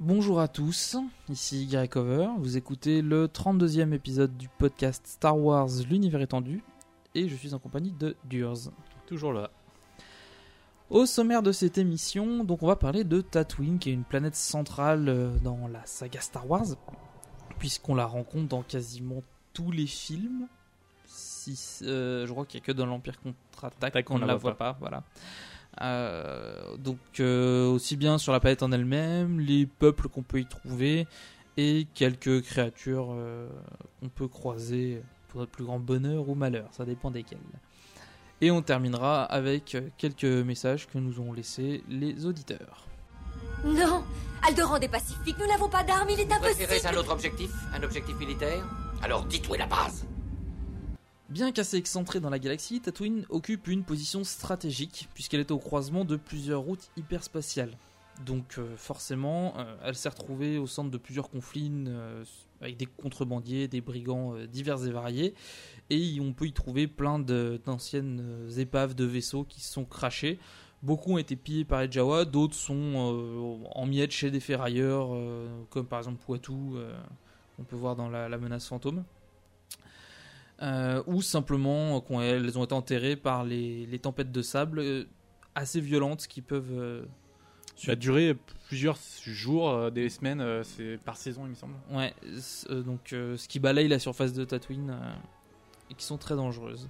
Bonjour à tous, ici Gary Cover, vous écoutez le 32e épisode du podcast Star Wars L'univers étendu, et je suis en compagnie de Durs. Toujours là. Au sommaire de cette émission, donc on va parler de Tatooine, qui est une planète centrale euh, dans la saga Star Wars, puisqu'on la rencontre dans quasiment tous les films. Si, euh, je crois qu'il n'y a que dans l'Empire contre-attaque qu'on ne la voit pas. voilà. Euh, donc euh, aussi bien sur la planète en elle-même, les peuples qu'on peut y trouver et quelques créatures euh, qu'on peut croiser pour notre plus grand bonheur ou malheur, ça dépend desquelles. Et on terminera avec quelques messages que nous ont laissés les auditeurs. Non Alderan est pacifique, nous n'avons pas d'armes, il est impossible Préférez un autre objectif? Un objectif militaire? Alors dites où est la base Bien qu'assez excentrée dans la galaxie, Tatooine occupe une position stratégique puisqu'elle est au croisement de plusieurs routes hyperspatiales. Donc euh, forcément, euh, elle s'est retrouvée au centre de plusieurs conflits euh, avec des contrebandiers, des brigands divers et variés, et on peut y trouver plein d'anciennes épaves de vaisseaux qui se sont crachés. Beaucoup ont été pillés par les Jawa, d'autres sont en miettes chez des ferrailleurs, comme par exemple Poitou, qu'on peut voir dans la menace fantôme euh, ou simplement euh, qu'on- elles ont été enterrées par les, les tempêtes de sable euh, assez violentes qui peuvent. euh, Ça a duré plusieurs jours, euh, des semaines, c'est par saison, il me semble. ouais, donc ce qui balaye la surface de Tatooine et qui sont très dangereuses.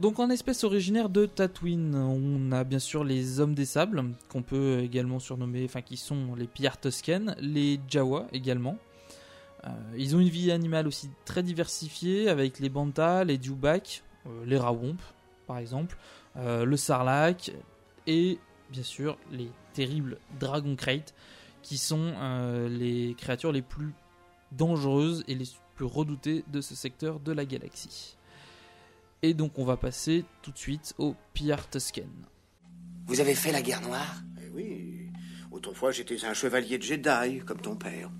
Donc en espèce originaire de Tatooine, on a bien sûr les hommes des sables, qu'on peut également surnommer, enfin qui sont les pillards toscaines, les Jawa également. Euh, ils ont une vie animale aussi très diversifiée avec les bantas, les dewbacks, euh, les rawomps par exemple, euh, le sarlacc et bien sûr les terribles dragon crate qui sont euh, les créatures les plus dangereuses et les plus redoutées de ce secteur de la galaxie. Et donc on va passer tout de suite au Pierre Tusken. Vous avez fait la guerre noire? Eh oui, autrefois j'étais un chevalier Jedi, comme ton père.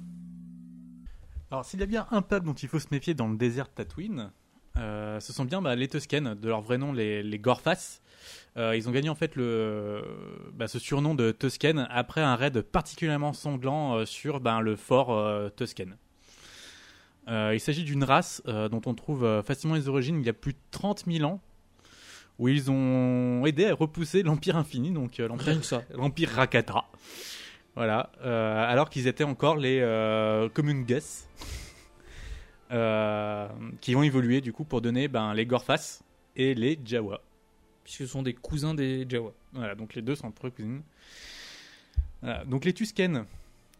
Alors, s'il y a bien un peuple dont il faut se méfier dans le désert de Tatooine, euh, ce sont bien bah, les Tusken, de leur vrai nom, les, les Gorfas. Euh, ils ont gagné en fait le, bah, ce surnom de Tusken après un raid particulièrement sanglant euh, sur bah, le fort Tusken. Il s'agit d'une race dont on trouve facilement les origines il y a plus de 30 000 ans, où ils ont aidé à repousser l'Empire Infini, donc l'Empire Rakata. Voilà, euh, alors qu'ils étaient encore les euh, Communges, euh, qui ont évolué du coup pour donner ben, les Gorfas et les Jawa. Puisque ce sont des cousins des Jawa. Voilà, donc les deux sont entre cousines. Voilà, donc les Tusken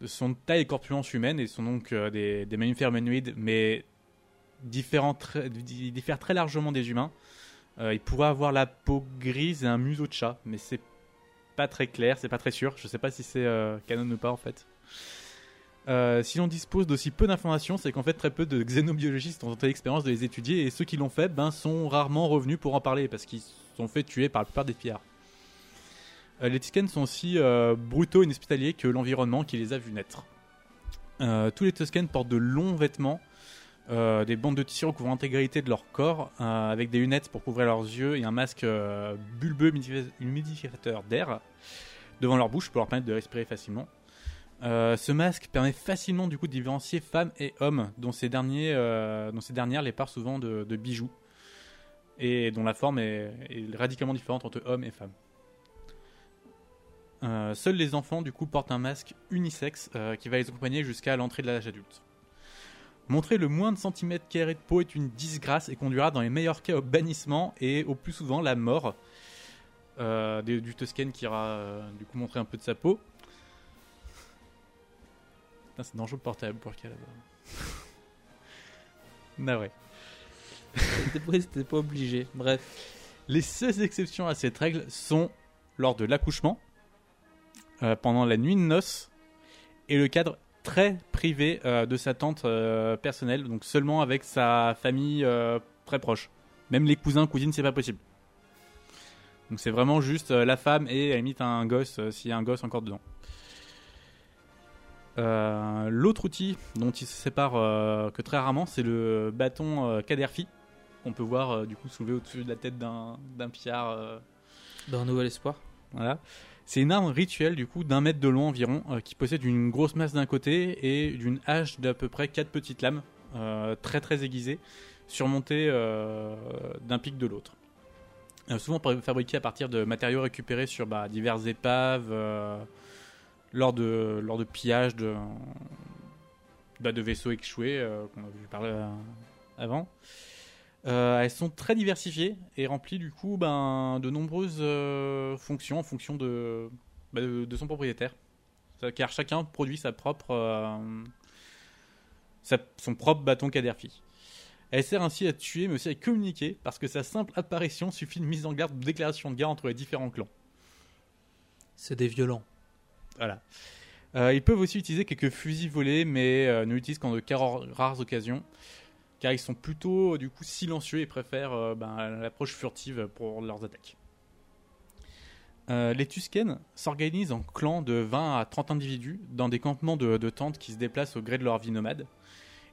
sont de taille et corpulence humaine et sont donc euh, des, des mammifères humanoïdes, mais différents, diffèrent très largement des humains. Euh, ils pourraient avoir la peau grise et un museau de chat, mais c'est pas très clair, c'est pas très sûr. Je sais pas si c'est euh, canon ou pas en fait. Euh, si l'on dispose d'aussi peu d'informations, c'est qu'en fait très peu de xénobiologistes ont tenté l'expérience de les étudier et ceux qui l'ont fait ben, sont rarement revenus pour en parler parce qu'ils sont fait tuer par la plupart des pillards. Euh, les Tusken sont aussi brutaux et inhospitaliers que l'environnement qui les a vus naître. Tous les Tusken portent de longs vêtements euh, des bandes de tissu recouvrant l'intégralité de leur corps, euh, avec des lunettes pour couvrir leurs yeux et un masque euh, bulbeux humidifi- humidificateur d'air devant leur bouche pour leur permettre de respirer facilement. Ce masque permet facilement du coup de différencier femmes et hommes, dont ces, derniers, dont dernières les parent souvent de, bijoux, et dont la forme est, est radicalement différente entre hommes et femmes. Seuls les enfants du coup portent un masque unisexe qui va les accompagner jusqu'à l'entrée de l'âge adulte. Montrer le moins de centimètres carrés de peau est une disgrâce et conduira dans les meilleurs cas au bannissement et au plus souvent la mort euh, du Tusken qui ira euh, du coup montrer un peu de sa peau. Putain, c'est dangereux de porter la burqa là-bas. T'étais pas, t'étais pas obligé. Bref. Les seules exceptions à cette règle sont lors de l'accouchement, euh, pendant la nuit de noces, et le cadre très privé euh, de sa tante euh, personnelle, donc seulement avec sa famille euh, très proche. Même les cousins, cousines, c'est pas possible. Donc c'est vraiment juste la femme et à la limite un gosse, s'il y a un gosse encore dedans. Euh, L'autre outil dont il se sépare euh, que très rarement, c'est le bâton euh, Kaderfi, qu'on peut voir du coup soulevé au-dessus de la tête d'un d'un pillard. euh, Dans un nouvel espoir. voilà. C'est une arme rituelle du coup d'un mètre de long environ, euh, qui possède une grosse masse d'un côté et d'une hache d'à peu près quatre petites lames, euh, très très aiguisées, surmontées euh, d'un pic de l'autre. Souvent fabriquées à partir de matériaux récupérés sur bah, diverses épaves, lors de lors de pillages de bah, vaisseaux échoués qu'on a vu parler avant. Euh, elles sont très diversifiées et remplies du coup ben, de nombreuses euh, fonctions en fonction de, bah, de, de son propriétaire. Car chacun produit sa propre, euh, sa- son propre bâton Kaderfi. Elle sert ainsi à tuer mais aussi à communiquer parce que sa simple apparition suffit de mise en garde de déclaration de guerre entre les différents clans. C'est des violents. Voilà. Ils peuvent aussi utiliser quelques fusils volés, mais ne l'utilisent qu'en de rares occasions, car ils sont plutôt du coup silencieux et préfèrent euh, ben, l'approche furtive pour leurs attaques. Euh, les Tusken s'organisent en clans de 20 à 30 individus dans des campements de, tentes qui se déplacent au gré de leur vie nomade.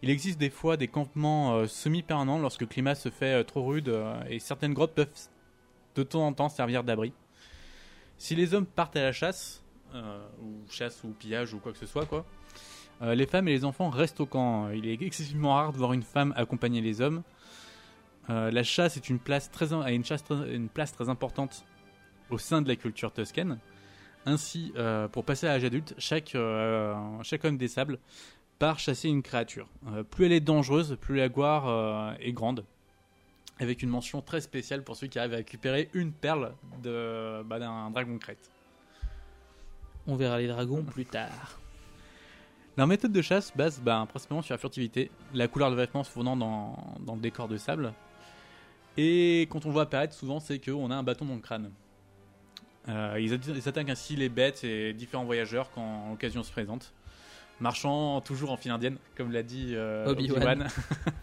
Il existe des fois des campements euh, semi-permanents lorsque le climat se fait trop rude et certaines grottes peuvent de temps en temps servir d'abri. Si les hommes partent à la chasse, ou chasse ou pillage ou quoi que ce soit quoi. Euh, les femmes et les enfants restent au camp. Il est excessivement rare de voir une femme accompagner les hommes. Euh, la chasse est une place très a une, place très importante au sein de la culture toscane. Ainsi, euh, pour passer à l'âge adulte, chaque, homme des sables part chasser une créature. Plus elle est dangereuse, plus la gloire est grande. Avec une mention très spéciale pour celui qui arrive à récupérer une perle bah, d'un dragon crête. On verra les dragons plus tard. Leur méthode de chasse base bah, principalement sur la furtivité, la couleur de vêtements se fondant dans, dans le décor de sable. Et quand on voit apparaître, souvent c'est qu'on a un bâton dans le crâne. Euh, ils, atta- ils attaquent ainsi les bêtes et différents voyageurs quand l'occasion se présente. Marchant toujours en file indienne, comme l'a dit euh, Obi-Wan.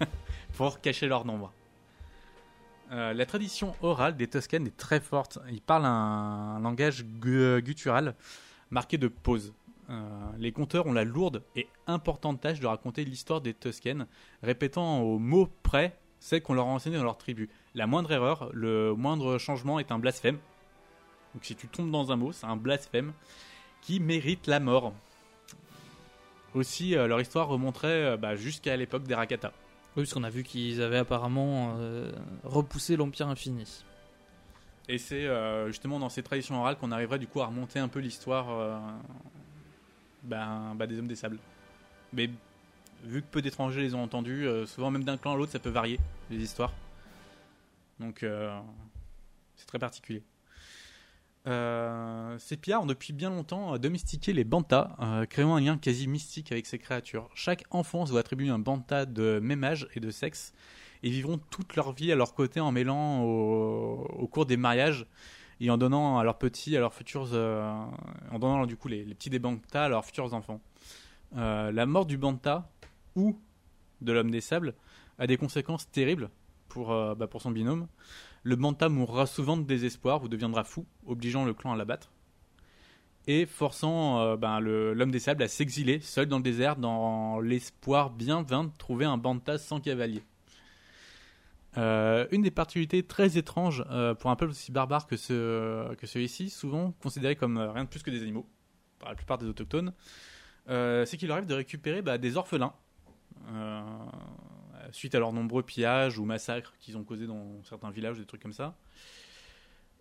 Pour cacher leur nombre. Euh, la tradition orale des Toscanes est très forte. Ils parlent un, un langage gu- guttural marqué de pauses. Euh, les conteurs ont la lourde et importante tâche de raconter l'histoire des Toscanes, répétant au mot près celle qu'on leur a enseignée dans leur tribu. La moindre erreur, le moindre changement est un blasphème. Donc si tu tombes dans un mot, c'est un blasphème qui mérite la mort. Aussi, euh, leur histoire remonterait euh, bah, jusqu'à l'époque des Rakata. Oui, parce qu'on a vu qu'ils avaient apparemment euh, repoussé l'Empire Infini. Et c'est justement dans ces traditions orales qu'on arriverait du coup à remonter un peu l'histoire ben, bah, des hommes des sables. Mais vu que peu d'étrangers les ont entendus, euh, souvent même d'un clan à l'autre, ça peut varier les histoires. Donc euh, c'est très particulier. Euh, ces pillards ont depuis bien longtemps euh, domestiqué les bantas, créant un lien quasi mystique avec ces créatures. Chaque enfant se voit attribuer un banta de même âge et de sexe, et vivront toute leur vie à leur côté en mêlant au cours des mariages et en donnant à leurs petits, à leurs futurs, euh, en donnant du coup les, petits des bantas à leurs futurs enfants. Euh, la mort du banta ou de l'homme des sables a des conséquences terribles pour, euh, bah, son binôme. Le banta mourra souvent de désespoir ou deviendra fou, obligeant le clan à l'abattre. et forçant le- l'homme des sables à s'exiler seul dans le désert dans l'espoir bien vain de trouver un bantas sans cavalier. Euh, une des particularités très étranges euh, pour un peuple aussi barbare que, ce, que celui-ci, souvent considéré comme euh, rien de plus que des animaux par la plupart des autochtones, c'est qu'il arrive de récupérer bah, des orphelins suite à leurs nombreux pillages ou massacres qu'ils ont causés dans certains villages, des trucs comme ça.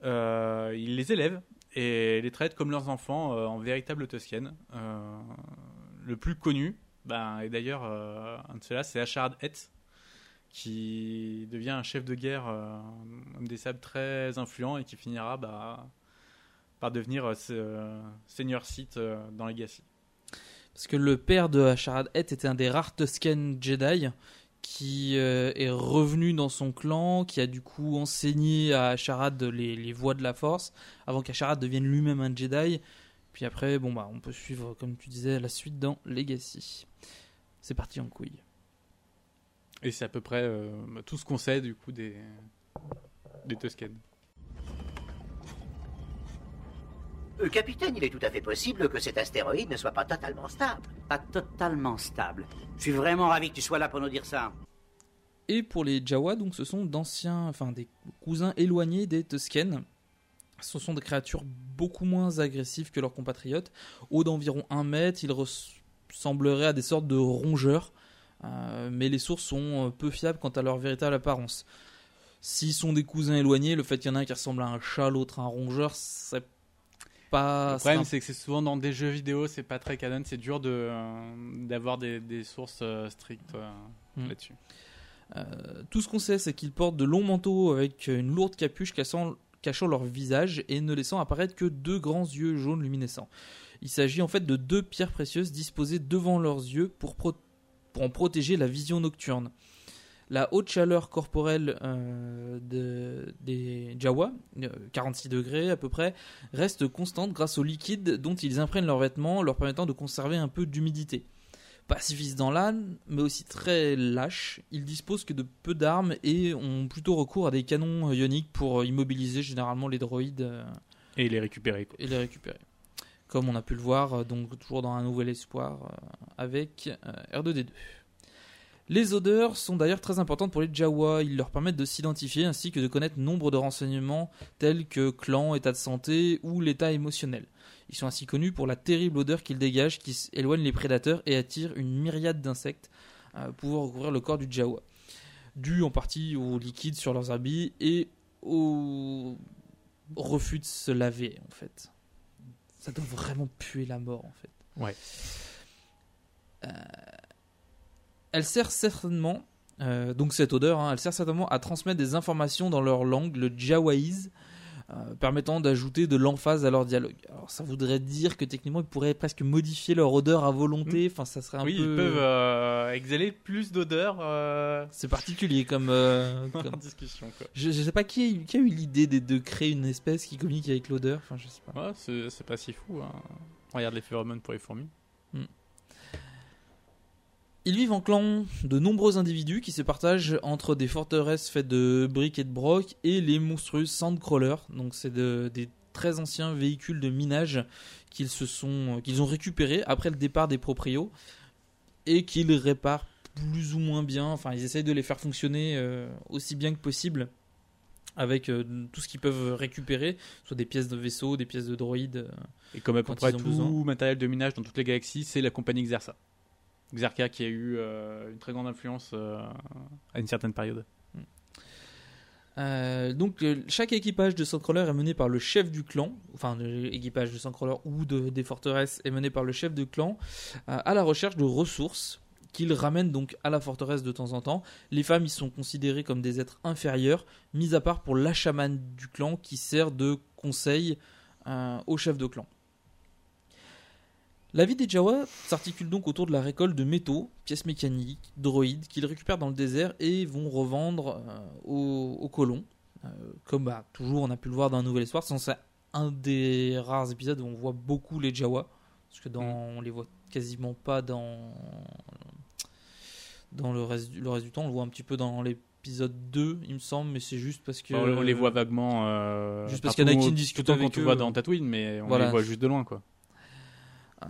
Ils les élèvent et les traitent comme leurs enfants en véritable Toscanes. Euh, le plus connu, ben, et d'ailleurs un de ceux-là, c'est Acharad Het, qui devient un chef de guerre, euh, homme des sables très influent et qui finira bah, par devenir euh, euh, seigneur Sith dans Legacy. Parce que le père de Asharad Het était un des rares Tusken Jedi qui est revenu dans son clan, qui a du coup enseigné à Asharad les, les voies de la force, avant qu'Asharad devienne lui-même un Jedi. Puis après, bon bah, on peut suivre, comme tu disais, la suite dans Legacy. C'est parti en couille. Et c'est à peu près euh, tout ce qu'on sait du coup des, des Tusken. Euh, capitaine, il est tout à fait possible que cet astéroïde ne soit pas totalement stable. Pas totalement stable. Je suis vraiment ravi que tu sois là pour nous dire ça. Et pour les Jawa, donc ce sont d'anciens, enfin des cousins éloignés des Tusken. Ce sont des créatures beaucoup moins agressives que leurs compatriotes. Hauts d'environ 1 mètre, ils ressembleraient à des sortes de rongeurs. Euh, mais les sources sont euh, peu fiables quant à leur véritable apparence. S'ils sont des cousins éloignés, le fait qu'il y en a un qui ressemble à un chat, l'autre à un rongeur, c'est pas. Le problème, c'est que c'est souvent dans des jeux vidéo, c'est pas très canon, c'est dur de, euh, d'avoir des, des sources euh, strictes euh, Hmm. là-dessus. Tout ce qu'on sait, c'est qu'ils portent de longs manteaux avec une lourde capuche cachant, cachant leur visage et ne laissant apparaître que deux grands yeux jaunes luminescents. Il s'agit en fait de deux pierres précieuses disposées devant leurs yeux pour, pro- pour en protéger la vision nocturne. La haute chaleur corporelle euh, de- des Jawa, euh, 46 degrés à peu près, reste constante grâce au liquide dont ils imprègnent leurs vêtements, leur permettant de conserver un peu d'humidité pacifistes dans l'âne, mais aussi très lâches. Ils disposent que de peu d'armes et ont plutôt recours à des canons ioniques pour immobiliser généralement les droïdes euh, Et les récupérer. Quoi. et les récupérer. Comme on a pu le voir, euh, donc toujours dans un nouvel espoir euh, avec euh, R2D2. Les odeurs sont d'ailleurs très importantes pour les Jawa. Ils leur permettent de s'identifier ainsi que de connaître nombre de renseignements tels que clan, état de santé ou l'état émotionnel. Ils sont ainsi connus pour la terrible odeur qu'ils dégagent qui éloigne les prédateurs et attire une myriade d'insectes pouvant recouvrir le corps du Jawa. Dû en partie au liquide sur leurs habits et au refus de se laver en fait. Ça doit vraiment puer la mort en fait. Ouais. Euh, elle sert certainement, euh, donc cette odeur, hein, elle sert certainement à transmettre des informations dans leur langue, le Jawaïse, euh, permettant d'ajouter de l'emphase à leur dialogue. Alors ça voudrait dire que techniquement ils pourraient presque modifier leur odeur à volonté, enfin ça serait un oui, peu... ils peuvent euh, exhaler plus d'odeur euh, C'est particulier comme... discussion. Quoi. Je, je sais pas qui a, eu- qui a eu l'idée de, de créer une espèce qui communique avec l'odeur, enfin je sais pas. Ouais, c'est, pas si fou. Hein. Regarde les phéromones pour les fourmis. Ils vivent en clan de nombreux individus qui se partagent entre des forteresses faites de briques et de broc et les monstrueux sandcrawlers. Donc c'est de- des très anciens véhicules de minage qu'ils se sont qu'ils ont récupérés après le départ des proprios et qu'ils réparent plus ou moins bien. Enfin, ils essayent de les faire fonctionner euh, aussi bien que possible avec euh, tout ce qu'ils peuvent récupérer, soit des pièces de vaisseau, des pièces de droïdes. euh, Et comme à peu près tout besoin. matériel de minage dans toutes les galaxies, c'est la compagnie Xersa. Xerka qui a eu euh, une très grande influence euh, à une certaine période. Euh, donc chaque équipage de Sandcrawler est mené par le chef du clan, enfin l'équipage de Sandcrawler ou de, des forteresses est mené par le chef de clan à la recherche de ressources qu'il ramène donc à la forteresse de temps en temps. Les femmes y sont considérées comme des êtres inférieurs, mis à part pour la chamane du clan qui sert de conseil au chef de clan. La vie des Jawa s'articule donc autour de la récolte de métaux, pièces mécaniques, droïdes qu'ils récupèrent dans le désert et vont revendre euh, aux, aux colons. Euh, comme bah, toujours on a pu le voir dans un nouvel espoir, c'est un des rares épisodes où on voit beaucoup les Jawa, parce que dans, on les voit quasiment pas dans, dans le, reste, du- le reste du temps, on le voit un petit peu dans l'épisode 2 il me semble, mais c'est juste parce que... on les voit vaguement. euh, Juste parce le temps avec quand on eux. voit dans Tatooine, mais on Voilà. les voit juste de loin. quoi. Euh,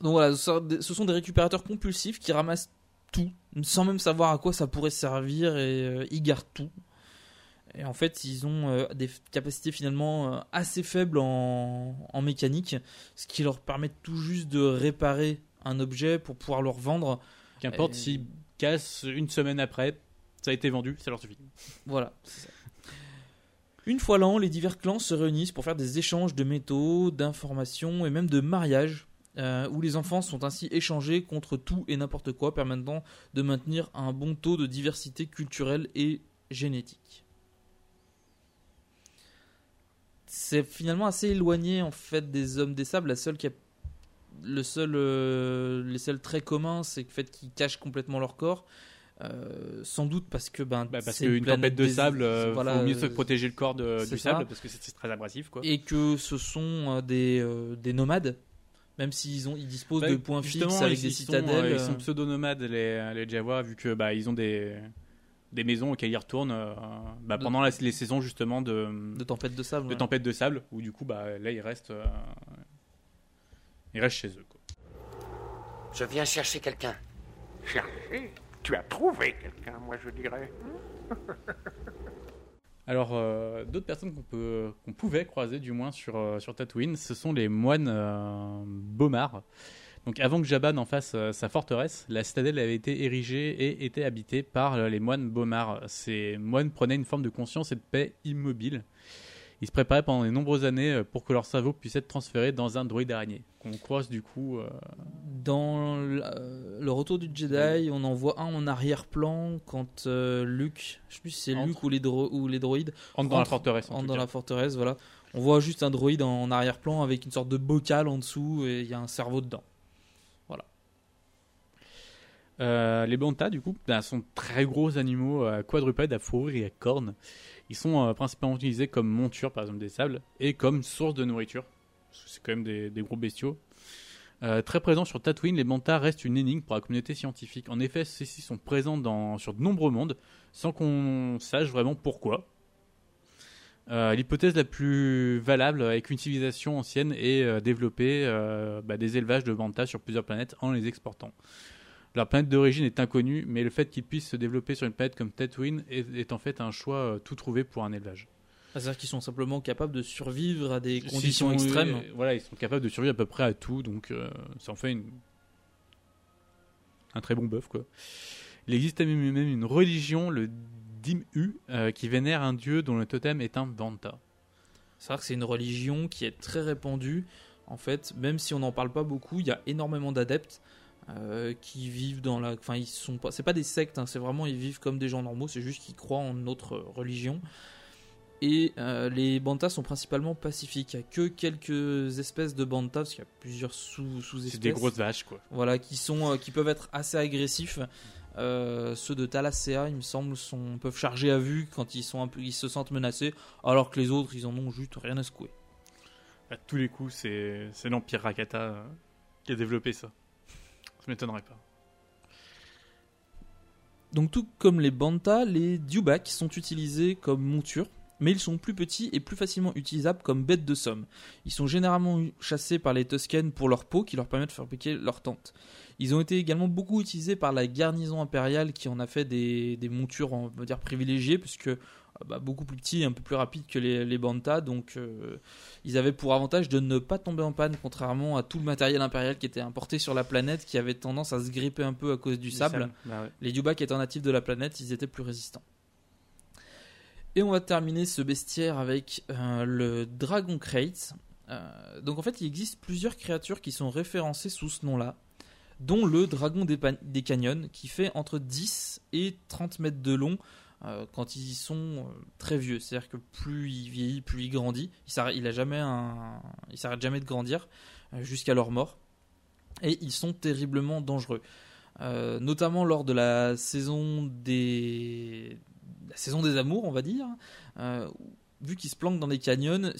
donc voilà, ce sont des récupérateurs compulsifs qui ramassent tout, sans même savoir à quoi ça pourrait servir, et euh, ils gardent tout. Et en fait, ils ont euh, des capacités finalement assez faibles en, en mécanique, ce qui leur permet tout juste de réparer un objet pour pouvoir le revendre. Qu'importe Et- s'ils cassent une semaine après, ça a été vendu, ça leur suffit. Voilà. c'est ça. Une fois l'an, les divers clans se réunissent pour faire des échanges de métaux, d'informations et même de mariages, euh, où les enfants sont ainsi échangés contre tout et n'importe quoi, permettant de maintenir un bon taux de diversité culturelle et génétique. C'est finalement assez éloigné en fait des hommes des sables. La seule qui le seul, euh, les seuls traits communs, c'est le fait qu'ils cachent complètement leur corps. Euh, sans doute parce que ben Bah, parce qu'une tempête de des- sable, euh, voilà, faut mieux se protéger le corps de- du ça. sable parce que c'est très abrasif. Quoi. et que ce sont euh, des, euh, des nomades, même s'ils ont ils disposent Bah, de points fixes avec ils- des ils sont, citadelles. euh, ils sont pseudo-nomades, les, les Jawa, vu que bah, ils ont des, des maisons auxquelles ils retournent euh, bah, De- pendant la- les saisons justement de, de tempête de sable. de ouais. tempête de sable, où du coup bah, là ils restent, euh, ils restent chez eux. Quoi. Je viens chercher quelqu'un. Chercher? Tu as trouvé quelqu'un, moi je dirais. Alors, euh, d'autres personnes qu'on pouvait croiser, du moins sur, euh, sur Tatooine, ce sont les moines euh, Bomar. Donc, avant que Jabba n'en fasse euh, sa forteresse, la citadelle avait été érigée et était habitée par les moines Bomar. Ces moines prenaient une forme de conscience et de paix immobile. Ils se préparaient pendant de nombreuses années euh, pour que leur cerveau puisse être transféré dans un droïde araignée, qu'on croise du coup. euh, Dans le, euh, le retour du Jedi, on en voit un en arrière-plan quand euh, Luke, je sais plus si c'est. Luke ou les, dro- ou les droïdes, Entre dans la forteresse, en dans la forteresse, voilà. On voit juste un droïde en, arrière-plan avec une sorte de bocal en dessous et il y a un cerveau dedans. Voilà. Euh, les bantas, du coup, bah, sont très gros animaux quadrupèdes, à fourrure et à cornes. Ils sont euh, principalement utilisés comme monture, par exemple des sables, et comme source de nourriture. C'est quand même des, gros bestiaux. Euh, très présents sur Tatooine, les bantas restent une énigme pour la communauté scientifique. En effet, ceux-ci sont présents sur de nombreux mondes, sans qu'on sache vraiment pourquoi. Euh, L'hypothèse la plus valable est qu'une civilisation ancienne ait développé euh, bah, des élevages de bantas sur plusieurs planètes en les exportant. Leur planète d'origine est inconnue, mais le fait qu'ils puissent se développer sur une planète comme Tatooine est, est en fait un choix euh, tout trouvé pour un élevage. C'est-à-dire qu'ils sont simplement capables de survivre à des conditions sont- extrêmes. euh, voilà, ils sont capables de survivre à peu près à tout, donc euh, ça en fait une... un très bon bœuf. Quoi. Il existe même une religion, le Dim-U, euh, qui vénère un dieu dont le totem est un Banta. C'est vrai que c'est une religion qui est très répandue. En fait, même si on n'en parle pas beaucoup, il y a énormément d'adeptes euh, qui vivent dans la. Enfin, ils sont pas. C'est pas des sectes. hein, c'est vraiment ils vivent comme des gens normaux. C'est juste qu'ils croient en notre religion. Et euh, les bantas sont principalement pacifiques. Il n'y a que quelques espèces de bantas, parce qu'il y a plusieurs sous, sous-espèces. C'est des grosses vaches, quoi. Voilà, qui, sont, euh, qui peuvent être assez agressifs. Euh, ceux de Thalassa, il me semble, sont, peuvent charger à vue quand ils, sont un peu, ils se sentent menacés, alors que les autres, ils en ont juste rien à secouer. À tous les coups, c'est l'Empire Rakata qui a développé ça. M'étonnerait pas. Donc tout comme les bantas, les dewbacks sont utilisés comme monture, mais ils sont plus petits et plus facilement utilisables comme bêtes de somme. Ils sont généralement chassés par les Tusken pour leur peau qui leur permet de fabriquer leur tente. Ils ont été également beaucoup utilisés par la garnison impériale qui en a fait des, des montures, on va dire, privilégiées, puisque bah, beaucoup plus petits et un peu plus rapides que les, les bantas, donc euh, ils avaient pour avantage de ne pas tomber en panne, contrairement à tout le matériel impérial qui était importé sur la planète, qui avait tendance à se gripper un peu à cause du, sable. sable, bah ouais. Les étant natifs de la planète, ils étaient plus résistants. Et on va terminer ce bestiaire avec euh, le Dragon Crate. Euh, donc en fait, il existe plusieurs créatures qui sont référencées sous ce nom-là, dont le Dragon des, des Canyons, qui fait entre 10 et 30 mètres de long quand ils sont euh, très vieux. C'est-à-dire que plus il vieillit, plus il grandit. Il il jamais un, il s'arrête jamais de grandir euh, jusqu'à leur mort. Et ils sont terriblement dangereux. Euh, notamment lors de la saison des saison des amours, on va dire. Euh, vu qu'ils se planquent dans des canyons,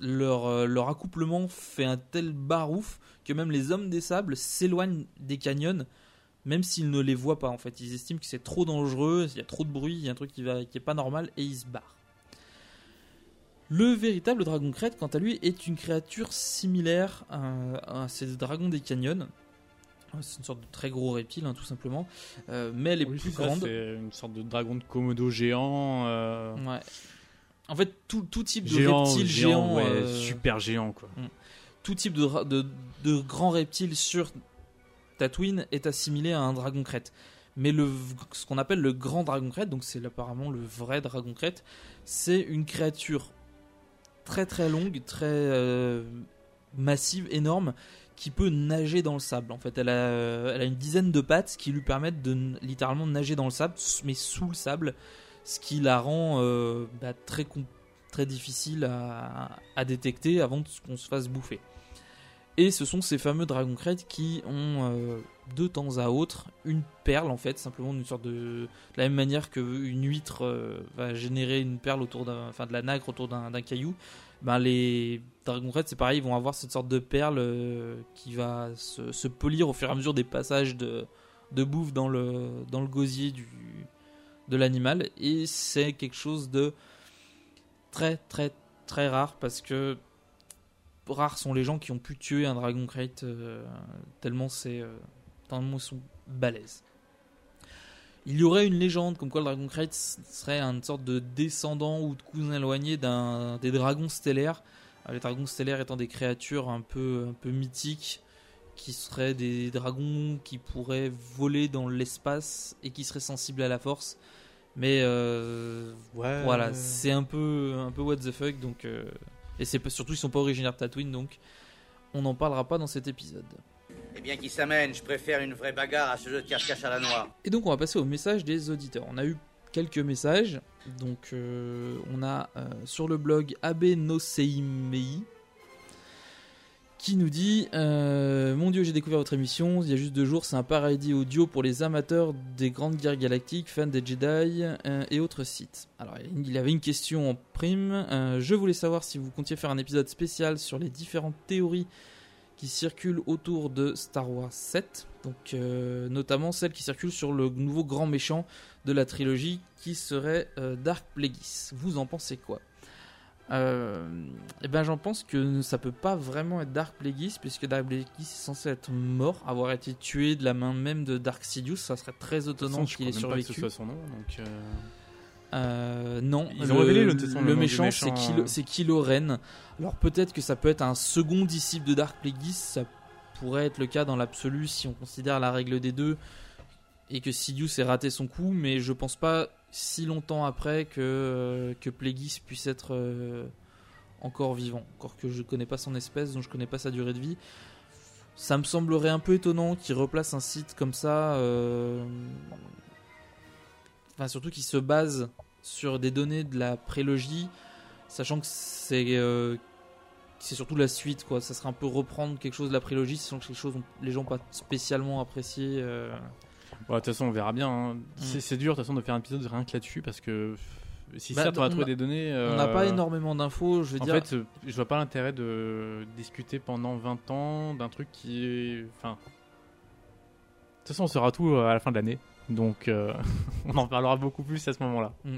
leur, euh, leur accouplement fait un tel barouf que même les hommes des sables s'éloignent des canyons, même s'ils ne les voient pas. En fait, ils estiment que c'est trop dangereux, il y a trop de bruit, il y a un truc qui va qui est pas normal et ils se barrent. Le véritable dragon crête, quant à lui, est une créature similaire à, à ces dragons des canyons. C'est une sorte de très gros reptile, hein, tout simplement. Euh, mais elle est Oui, plus c'est ça, grande. C'est une sorte de dragon de Komodo géant. euh, Ouais. En fait, tout, tout type de reptile géant, géant, ouais, euh, super géant quoi. Mm. tout type de, de grands reptiles sur Tatooine est assimilé à un dragon crête. Mais ce qu'on appelle le grand dragon crête, donc c'est apparemment le vrai dragon crête, c'est une créature très très longue, très euh, massive, énorme, qui peut nager dans le sable. En fait, elle a, a une dizaine de pattes qui lui permettent de littéralement nager dans le sable, mais sous le sable, ce qui la rend euh, bah, très, difficile à, détecter avant qu'on se fasse bouffer. Et ce sont ces fameux dragons crêtes qui ont euh, de temps à autre une perle en fait, simplement une sorte de, de la même manière qu'une huître euh, va générer une perle autour d'un, enfin de la nacre autour d'un, caillou. Ben les dragons crêtes c'est pareil, ils vont avoir cette sorte de perle euh, qui va se, se polir au fur et à mesure des passages de, de bouffe dans le, dans le gosier du, de l'animal et c'est quelque chose de très très très rare parce que rares sont les gens qui ont pu tuer un dragon crate euh, tellement c'est euh, tellement ils sont balèzes. Il y aurait une légende comme quoi le dragon crate serait une sorte de descendant ou de cousin éloigné d'un des dragons stellaires. Euh, Les dragons stellaires étant des créatures un peu un peu mythiques qui seraient des dragons qui pourraient voler dans l'espace et qui seraient sensibles à la force. Mais euh, Ouais. voilà, c'est un peu un peu what the fuck donc et c'est surtout ils sont pas originaires de Tatooine donc on n'en parlera pas dans cet épisode. Eh bien, qui s'amène Je préfère une vraie bagarre à ce jeu de cache-cache à la noix. Et donc on va passer au message des auditeurs. On a eu quelques messages. Donc euh, on a euh, sur le blog Abenoseimei qui nous dit euh, Mon dieu, j'ai découvert votre émission il y a juste deux jours. C'est un paradis audio pour les amateurs des grandes guerres galactiques, fans des Jedi euh, et autres sites. Alors il avait une question en prime. Euh, je voulais savoir si vous comptiez faire un épisode spécial sur les différentes théories qui circulent autour de Star Wars 7, donc notamment celle qui circule sur le nouveau grand méchant de la trilogie qui serait Dark Plagueis. Vous en pensez quoi? Euh, Eh ben j'en pense que ça peut pas vraiment être Dark Plagueis puisque Dark Plagueis est censé être mort, avoir été tué de la main même de Dark Sidious. Ça serait très étonnant qu'il ait même pas que ce survécu. soit son nom, donc. euh, Euh, non, Ils ont révélé, le méchant, méchant, c'est Kylo Ren. Alors peut-être que ça peut être un second disciple de Dark Plagueis, ça pourrait être le cas dans l'absolu si on considère la règle des deux et que Sidious ait raté son coup, mais je pense pas si longtemps après que, euh, que Plagueis puisse être euh, encore vivant. Encore que je connais pas son espèce, donc je connais pas sa durée de vie. Ça me semblerait un peu étonnant qu'il replace un site comme ça. euh, Enfin, surtout qu'il se base sur des données de la prélogie, sachant que c'est c'est surtout la suite, quoi. Ça serait un peu reprendre quelque chose de la prélogie, sachant que quelque chose que les gens pas spécialement apprécié. Bon, de toute façon, on verra bien. hein. Mm. C'est c'est dur de toute façon de faire un épisode rien que là-dessus parce que si Bah, certes on va on trouver a- des données. on n'a euh, pas énormément d'infos, je veux en dire. fait, euh, je vois pas l'intérêt de discuter pendant 20 ans d'un truc qui est. Enfin. De toute façon, on saura tout euh, à la fin de l'année. Donc, euh, on en parlera beaucoup plus à ce moment-là. Mm.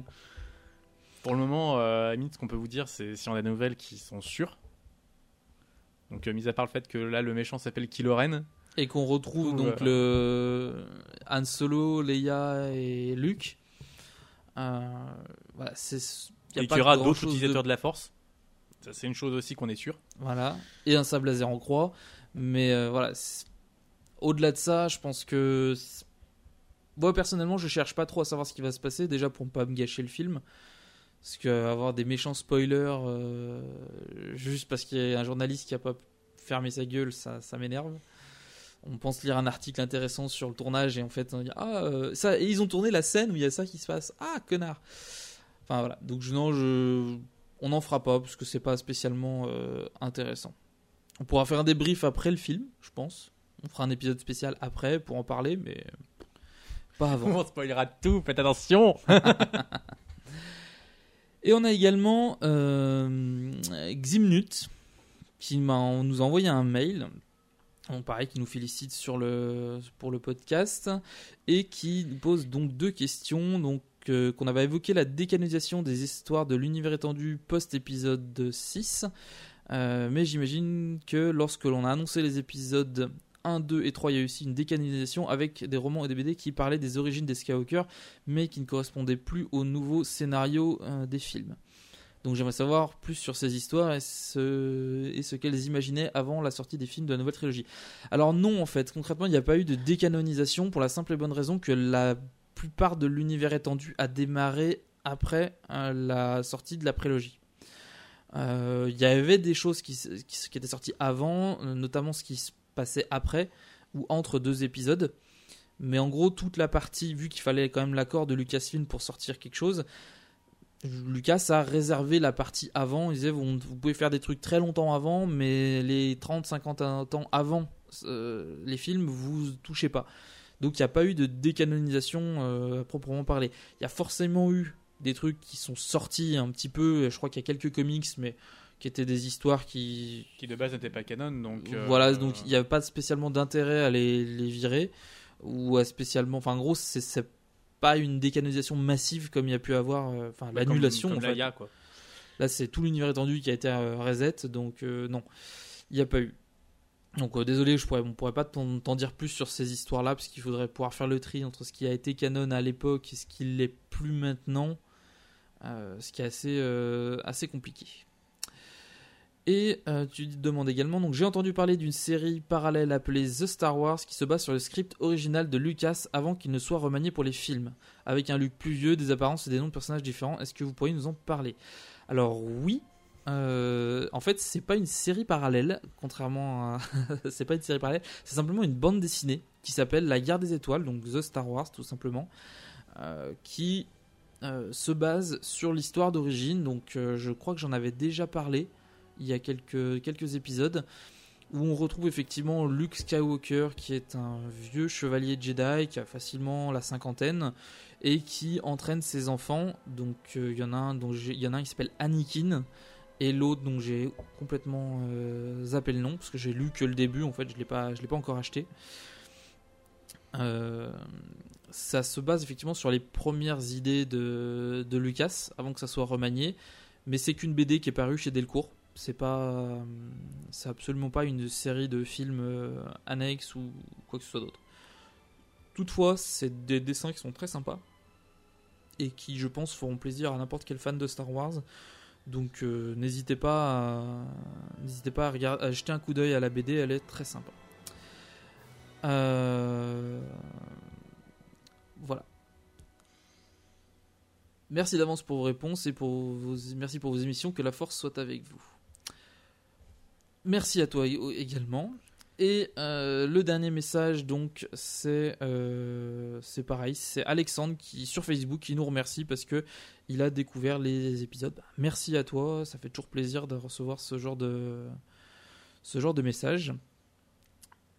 Pour le moment, euh, à la limite, ce qu'on peut vous dire, c'est si on a des nouvelles qui sont sûres. Donc, euh, mis à part le fait que là, le méchant s'appelle Kylo Ren. Et qu'on retrouve donc le Han Solo, Leia et Luke. Euh, voilà, c'est. Et qu'il y aura d'autres utilisateurs de... la Force. C'est une chose aussi qu'on est sûr. Voilà. Et un sable laser en croix. Mais euh, voilà. Au-delà de ça, je pense que. Moi, personnellement, je cherche pas trop à savoir ce qui va se passer. Déjà pour ne pas me gâcher le film. Parce qu'avoir des méchants spoilers euh, juste parce qu'il y a un journaliste qui a pas fermé sa gueule, ça, ça m'énerve. On pense lire un article intéressant sur le tournage et en fait on dit ah euh, ça et ils ont tourné la scène où il y a ça qui se passe. Ah connard. Enfin voilà. Donc je, non je on n'en fera pas parce que c'est pas spécialement euh, intéressant. On pourra faire un débrief après le film je pense. On fera un épisode spécial après pour en parler mais pas avant. On spoilera tout, faites attention. Et on a également euh, Ximnut qui m'a, on nous a envoyé un mail. On pareil, qui nous félicite sur le, pour le podcast et qui nous pose donc deux questions. Donc que qu'on avait évoqué la décanonisation des histoires de l'univers étendu post-épisode 6. Euh, mais j'imagine que lorsque l'on a annoncé les épisodes 1, 2 et 3, il y a eu aussi une décanonisation avec des romans et des BD qui parlaient des origines des Skywalker, mais qui ne correspondaient plus au nouveau scénario euh, des films. Donc j'aimerais savoir plus sur ces histoires et ce, qu'elles imaginaient avant la sortie des films de la nouvelle trilogie. Alors non, en fait, concrètement, il n'y a pas eu de décanonisation pour la simple et bonne raison que la plupart de l'univers étendu a démarré après euh, la sortie de la prélogie. Euh, Il y avait des choses qui, qui étaient sorties avant, euh, notamment ce qui se passait après ou entre deux épisodes. Mais en gros, toute la partie, vu qu'il fallait quand même l'accord de Lucasfilm pour sortir quelque chose, Lucas a réservé la partie avant. Il disait vous, vous pouvez faire des trucs très longtemps avant, mais les 30-50 ans avant euh, les films, vous touchez pas. Donc il n'y a pas eu de décanonisation euh, à proprement parler. Il y a forcément eu des trucs qui sont sortis un petit peu. Je crois qu'il y a quelques comics, mais qui étaient des histoires qui. Qui de base n'étaient pas canon, donc. euh, Voilà, donc il n'y a pas spécialement d'intérêt à les, les virer. Ou à spécialement. Enfin, en gros, c'est pas une décanonisation massive comme il y a pu avoir. euh, Enfin, Bah, l'annulation. en fait. Quoi. Là, c'est tout l'univers étendu qui a été euh, reset, donc euh, non, il n'y a pas eu. Donc euh, désolé, je pourrais, on pourrait pas t'en t'en dire plus sur ces histoires-là, parce qu'il faudrait pouvoir faire le tri entre ce qui a été canon à l'époque et ce qui l'est plus maintenant, euh, ce qui est assez, euh, assez compliqué. Et euh, tu demandes également, donc j'ai entendu parler d'une série parallèle appelée The Star Wars qui se base sur le script original de Lucas avant qu'il ne soit remanié pour les films, avec un Luke plus vieux, des apparences et des noms de personnages différents. Est-ce que vous pourriez nous en parler? Alors oui, euh, en fait c'est pas une série parallèle, contrairement à... c'est pas une série parallèle, c'est simplement une bande dessinée qui s'appelle La Guerre des Étoiles, donc The Star Wars tout simplement, euh, qui se base sur l'histoire d'origine. Donc je crois que j'en avais déjà parlé il y a quelques, épisodes où on retrouve effectivement Luke Skywalker qui est un vieux chevalier Jedi qui a facilement la cinquantaine et qui entraîne ses enfants. Donc euh, il y en a un dont il y en a un qui s'appelle Anakin et l'autre dont j'ai complètement euh, zappé le nom parce que j'ai lu que le début en fait je l'ai pas l'ai pas encore acheté. Euh, ça se base effectivement sur les premières idées de Lucas avant que ça soit remanié, mais c'est qu'une BD qui est parue chez Delcourt. C'est pas, euh, c'est absolument pas une série de films euh, annexes ou quoi que ce soit d'autre. Toutefois, c'est des dessins qui sont très sympas et qui, je pense, feront plaisir à n'importe quel fan de Star Wars. Donc, euh, n'hésitez pas, à, n'hésitez pas à, regarder, à jeter un coup d'œil à la BD, elle est très sympa. Voilà. Merci d'avance pour vos réponses et pour vos, merci pour vos émissions. Que la force soit avec vous. Merci à toi également. Et euh, le dernier message, donc, c'est euh, c'est pareil, c'est Alexandre qui sur Facebook qui nous remercie parce que il a découvert les épisodes. Merci à toi, ça fait toujours plaisir de recevoir ce genre de message.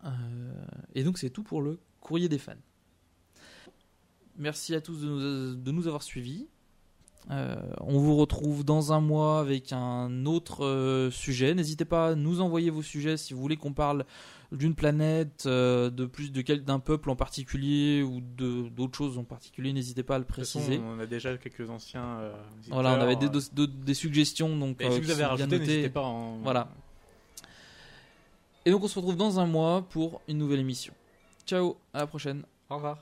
Euh, et donc c'est tout pour le courrier des fans. Merci à tous de nous avoir suivis. Euh, on vous retrouve dans un mois avec un autre euh, sujet. N'hésitez pas à nous envoyer vos sujets si vous voulez qu'on parle d'une planète, euh, de plus de quel d'un peuple en particulier ou de d'autres choses en particulier. N'hésitez pas à le façon, préciser. on a déjà quelques anciens. Voilà, on avait des, suggestions donc Et si vous avez rajouté, n'hésitez pas à en- Voilà. Et donc on se retrouve dans un mois pour une nouvelle émission. Ciao, à la prochaine. Au revoir.